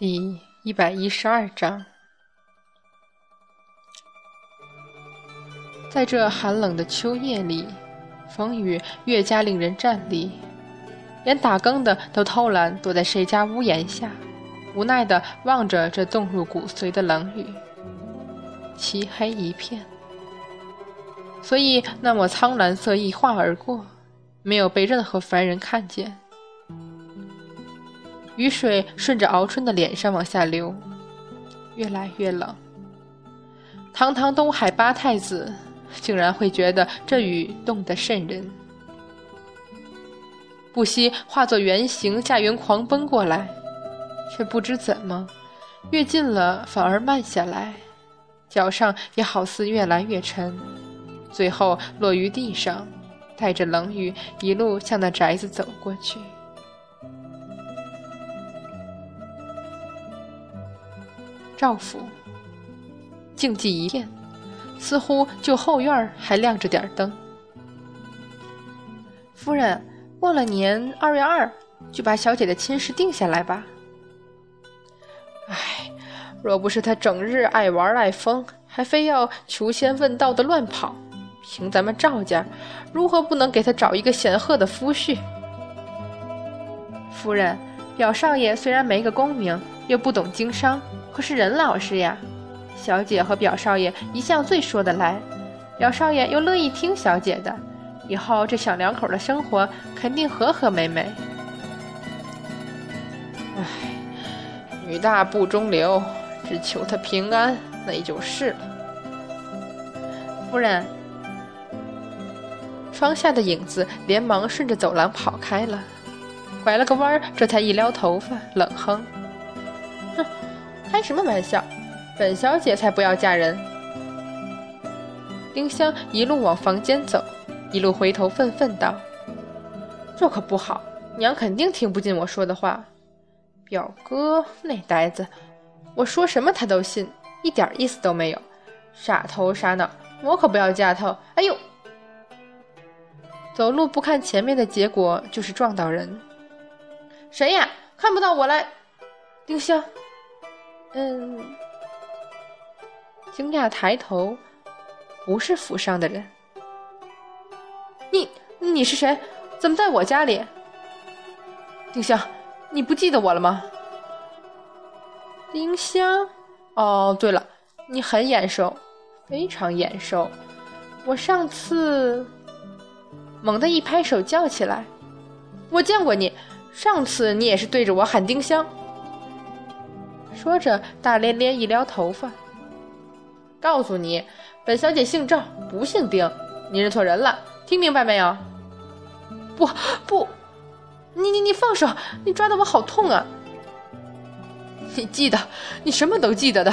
第一百一十二章，在这寒冷的秋夜里，风雨越加令人战栗，连打更的都偷懒躲在谁家屋檐下，无奈的望着这冻入骨髓的冷雨，漆黑一片。所以那抹苍蓝色一划而过，没有被任何凡人看见。雨水顺着敖春的脸上往下流，越来越冷。堂堂东海八太子，竟然会觉得这雨冻得渗人，不惜化作原形驾云狂奔过来，却不知怎么，越近了反而慢下来，脚上也好似越来越沉，最后落于地上，带着冷雨一路向那宅子走过去。赵府静寂一片，似乎就后院还亮着点灯。夫人，过了年二月二就把小姐的亲事定下来吧。唉，若不是他整日爱玩爱疯，还非要求仙问道的乱跑，凭咱们赵家，如何不能给他找一个显赫的夫婿？夫人，表少爷虽然没个功名，又不懂经商。可是任老师呀，小姐和表少爷一向最说得来，表少爷又乐意听小姐的，以后这小两口的生活肯定和和美美。唉，女大不中留，只求她平安，那也就是了。夫人，窗下的影子连忙顺着走廊跑开了，拐了个弯儿，这才一撩头发，冷哼。开什么玩笑！本小姐才不要嫁人。丁香一路往房间走，一路回头愤愤道：“这可不好，娘肯定听不进我说的话。表哥那呆子，我说什么他都信，一点意思都没有，傻头傻脑。我可不要嫁他！哎呦，走路不看前面的结果就是撞到人。谁呀？看不到我来？丁香。”嗯，惊讶抬头，不是府上的人。你你是谁？怎么在我家里？丁香，你不记得我了吗？丁香，哦，对了，你很眼熟，非常眼熟。我上次猛地一拍手叫起来，我见过你。上次你也是对着我喊丁香。说着，大咧咧一撩头发，告诉你，本小姐姓赵，不姓丁，你认错人了，听明白没有？不不，你你你放手，你抓的我好痛啊！你记得，你什么都记得的，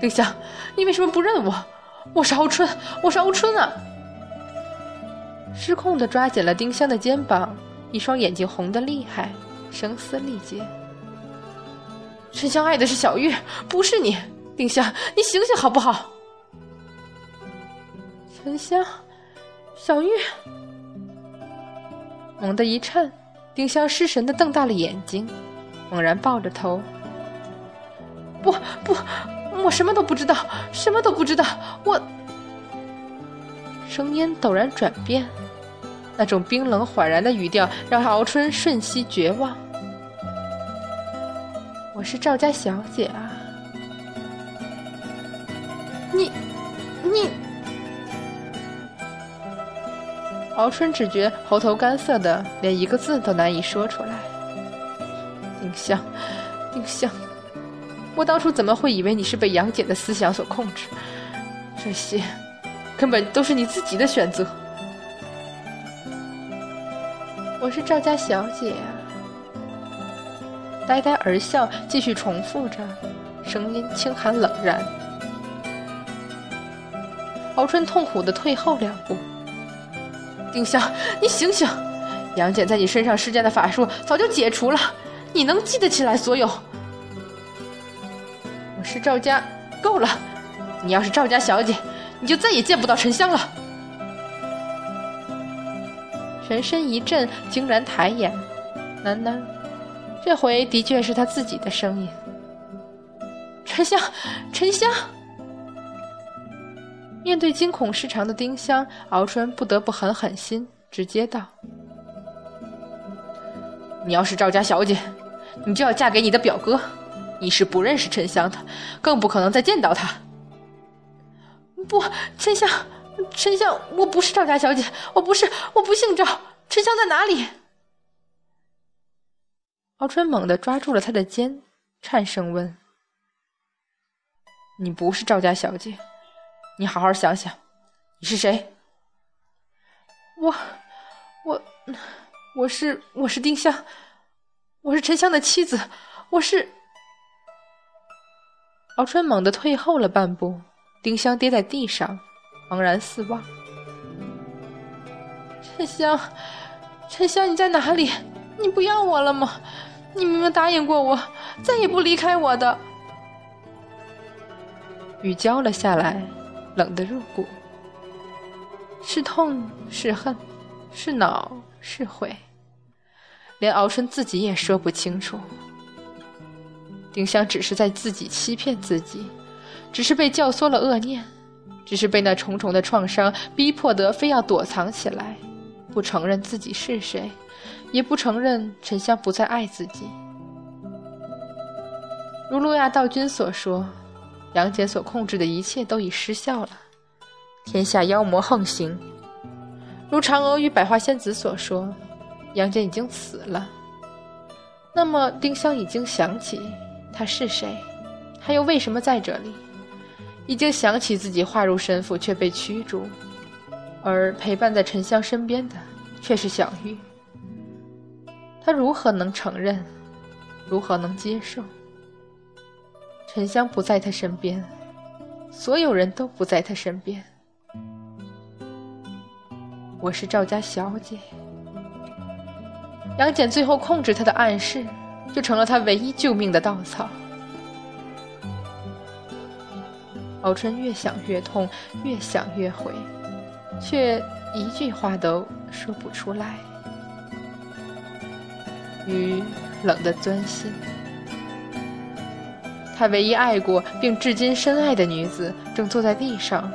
丁香，你为什么不认我？我是敖春，我是敖春啊！失控的抓紧了丁香的肩膀，一双眼睛红的厉害，声嘶力竭。沉香爱的是小玉，不是你，丁香，你醒醒好不好？沉香，小玉，猛地一颤，丁香失神的瞪大了眼睛，猛然抱着头，不不，我什么都不知道，什么都不知道，我。声音陡然转变，那种冰冷缓然的语调让敖春瞬息绝望。是赵家小姐啊！你，你，敖春只觉喉头干涩的，连一个字都难以说出来。丁香，丁香，我当初怎么会以为你是被杨戬的思想所控制？这些根本都是你自己的选择。我是赵家小姐啊！呆呆而笑，继续重复着，声音清寒冷然。敖春痛苦的退后两步。丁香，你醒醒！杨戬在你身上施加的法术早就解除了，你能记得起来所有？我是赵家，够了！你要是赵家小姐，你就再也见不到沉香了。全身一震，惊然抬眼，喃喃。这回的确是他自己的声音，沉香，沉香！面对惊恐失常的丁香，敖春不得不狠狠心，直接道：“你要是赵家小姐，你就要嫁给你的表哥。你是不认识沉香的，更不可能再见到他。”不，沉香，沉香，我不是赵家小姐，我不是，我不姓赵。沉香在哪里？敖春猛地抓住了他的肩，颤声问：“你不是赵家小姐？”你好好想想，你是谁？我，我，我是我是丁香，我是沉香的妻子，我是。敖春猛地退后了半步，丁香跌在地上，茫然四望。沉香，沉香，你在哪里？你不要我了吗？你明明答应过我，再也不离开我的。雨浇了下来。冷得入骨，是痛是恨，是恼是悔，连敖春自己也说不清楚。丁香只是在自己欺骗自己，只是被教唆了恶念，只是被那重重的创伤逼迫得非要躲藏起来，不承认自己是谁，也不承认沉香不再爱自己。如路亚道君所说。杨戬所控制的一切都已失效了，天下妖魔横行。如嫦娥与百花仙子所说，杨戬已经死了。那么丁香已经想起他是谁，他又为什么在这里？已经想起自己化入神府却被驱逐，而陪伴在沉香身边的却是小玉。他如何能承认？如何能接受？沉香不在他身边，所有人都不在他身边。我是赵家小姐，杨戬最后控制他的暗示，就成了他唯一救命的稻草。敖春越想越痛，越想越悔，却一句话都说不出来。雨冷得钻心。他唯一爱过并至今深爱的女子，正坐在地上，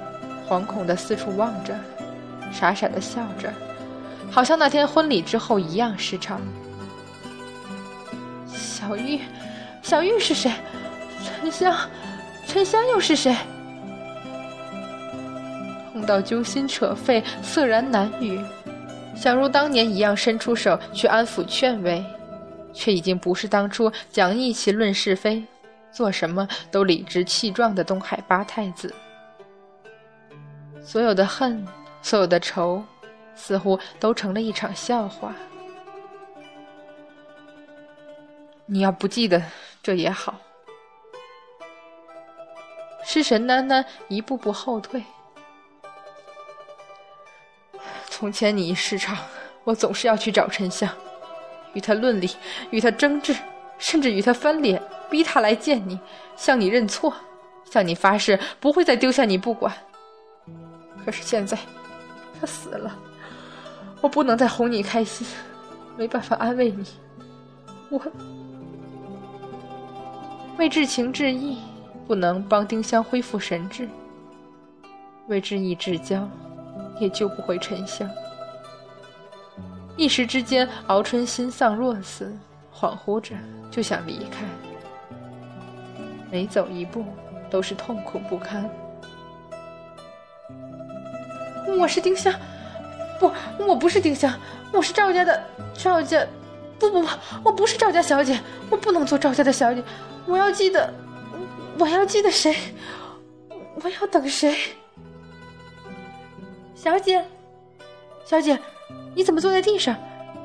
惶恐的四处望着，傻傻的笑着，好像那天婚礼之后一样失常。小玉，小玉是谁？沉香，沉香又是谁？到揪心扯肺，涩然难语，想如当年一样伸出手去安抚劝慰，却已经不是当初讲义气论是非。做什么都理直气壮的东海八太子，所有的恨，所有的仇，似乎都成了一场笑话。你要不记得，这也好。失神喃喃一步步后退。从前你一失常，我总是要去找沉香，与他论理，与他争执，甚至与他翻脸。逼他来见你，向你认错，向你发誓不会再丢下你不管。可是现在，他死了，我不能再哄你开心，没办法安慰你。我为至情至义，不能帮丁香恢复神智；为至义至交，也救不回沉香。一时之间，敖春心丧若死，恍惚着就想离开。每走一步都是痛苦不堪。我是丁香，不，我不是丁香，我是赵家的赵家，不不不，我不是赵家小姐，我不能做赵家的小姐，我要记得，我要记得谁，我要等谁？小姐，小姐，你怎么坐在地上？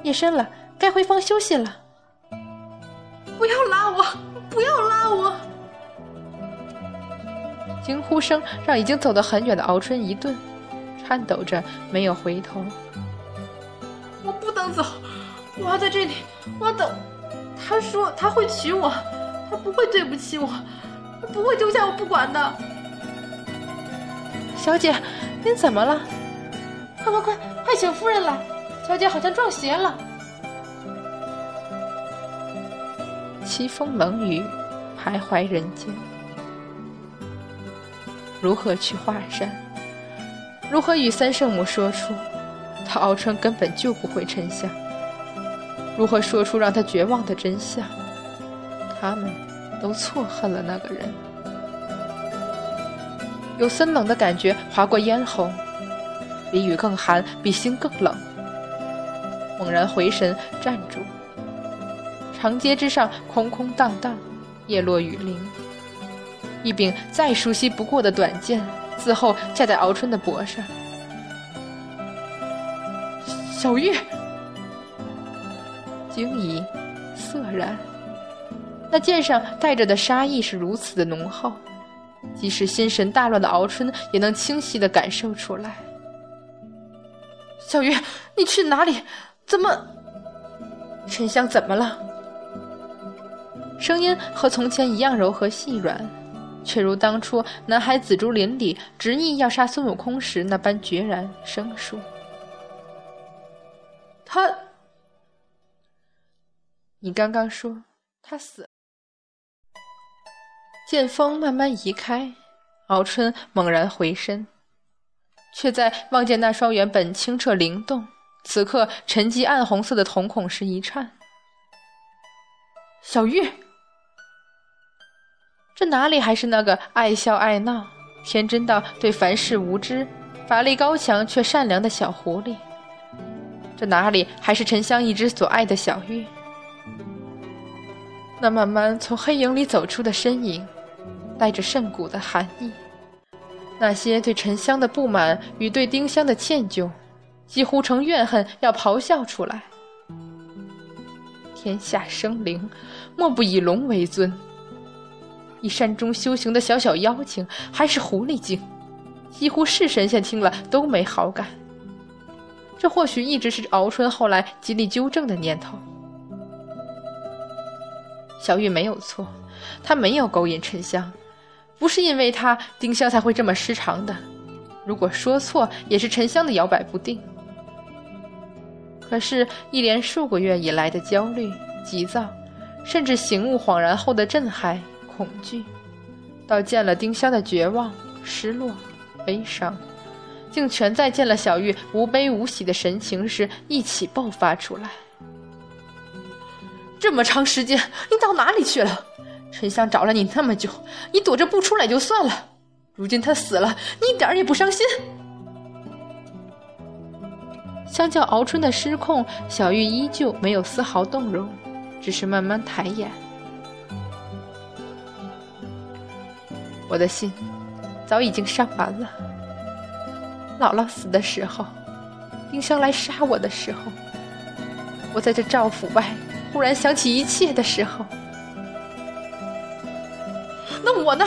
夜深了，该回房休息了。不要拉我，不要拉我！惊呼声让已经走得很远的敖春一顿，颤抖着没有回头。我不能走，我要在这里，我要等。他说他会娶我，他不会对不起我，他不会丢下我不管的。小姐，您怎么了？快快快，快请夫人来！小姐好像撞邪了。凄风冷雨，徘徊人间。如何去华山？如何与三圣母说出，他敖春根本救不回沉香？如何说出让他绝望的真相？他们都错恨了那个人。有森冷的感觉划过咽喉，比雨更寒，比心更冷。猛然回神，站住。长街之上空空荡荡，叶落雨淋。一柄再熟悉不过的短剑，自后架在敖春的脖上。小玉，惊疑，涩然。那剑上带着的杀意是如此的浓厚，即使心神大乱的敖春也能清晰的感受出来。小鱼，你去哪里？怎么？沉香怎么了？声音和从前一样柔和细软，却如当初南海紫竹林里执意要杀孙悟空时那般决然生疏。他，你刚刚说他死。剑锋慢慢移开，敖春猛然回身，却在望见那双原本清澈灵动。此刻，沉积暗红色的瞳孔时一颤。小玉，这哪里还是那个爱笑爱闹、天真到对凡事无知、法力高强却善良的小狐狸？这哪里还是沉香一直所爱的小玉？那慢慢从黑影里走出的身影，带着甚古的寒意。那些对沉香的不满与对丁香的歉疚。几乎成怨恨，要咆哮出来。天下生灵，莫不以龙为尊。以山中修行的小小妖精，还是狐狸精，几乎是神仙听了都没好感。这或许一直是敖春后来极力纠正的念头。小玉没有错，她没有勾引沉香，不是因为他丁香才会这么失常的。如果说错，也是沉香的摇摆不定。可是，一连数个月以来的焦虑、急躁，甚至醒悟恍然后的震撼、恐惧，到见了丁香的绝望、失落、悲伤，竟全在见了小玉无悲无喜的神情时一起爆发出来。这么长时间，你到哪里去了？沉香找了你那么久，你躲着不出来就算了，如今他死了，你一点也不伤心？相较敖春的失控，小玉依旧没有丝毫动容，只是慢慢抬眼。我的心早已经伤完了。姥姥死的时候，丁香来杀我的时候，我在这赵府外忽然想起一切的时候，那我呢？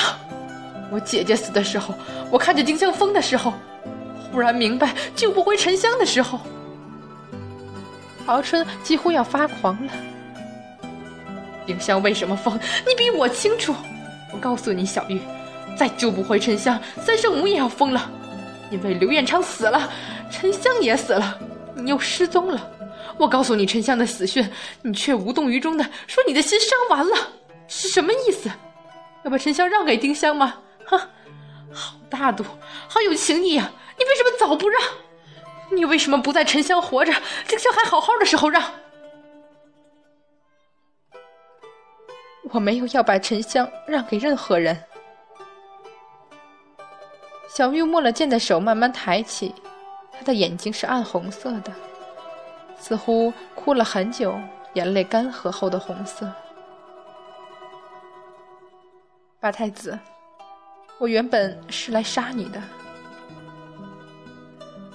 我姐姐死的时候，我看见丁香疯的时候，忽然明白救不回沉香的时候。敖春几乎要发狂了。丁香为什么疯？你比我清楚。我告诉你，小玉，再救不回沉香，三圣母也要疯了。因为刘彦昌死了，沉香也死了，你又失踪了。我告诉你沉香的死讯，你却无动于衷的说你的心伤完了，是什么意思？要把沉香让给丁香吗？哼，好大度，好有情义啊！你为什么早不让？你为什么不在沉香活着、丁香还好好的时候让？我没有要把沉香让给任何人。小玉摸了剑的手慢慢抬起，她的眼睛是暗红色的，似乎哭了很久，眼泪干涸后的红色。八太子，我原本是来杀你的。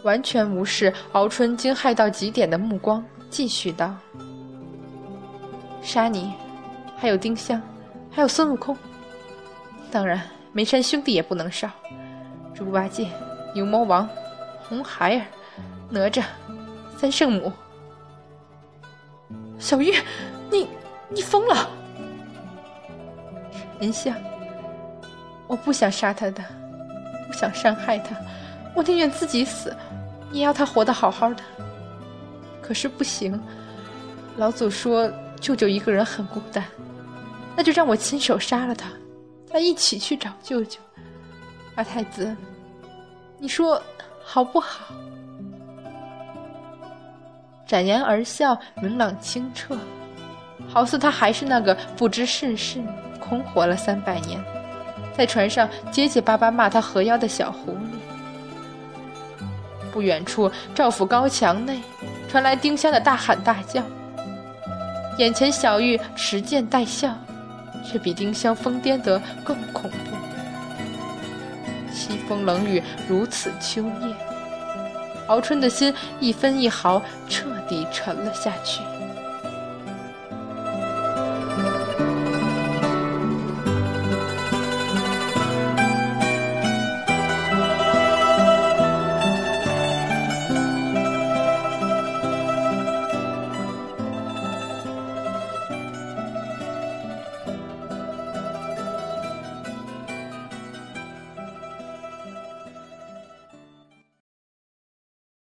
完全无视敖春惊骇到极点的目光，继续道：“杀你，还有丁香，还有孙悟空。当然，梅山兄弟也不能少。猪八戒、牛魔王、红孩儿、哪吒、三圣母。小玉，你你疯了！沉香，我不想杀他的，不想伤害他，我宁愿自己死。”也要他活得好好的，可是不行。老祖说舅舅一个人很孤单，那就让我亲手杀了他，再一起去找舅舅。二太子，你说好不好？展颜而笑，明朗清澈，好似他还是那个不知世事、空活了三百年，在船上结结巴巴骂他河妖的小狐狸。不远处，赵府高墙内传来丁香的大喊大叫。眼前小玉持剑带笑，却比丁香疯癫得更恐怖。凄风冷雨如此秋夜，敖春的心一分一毫彻底沉了下去。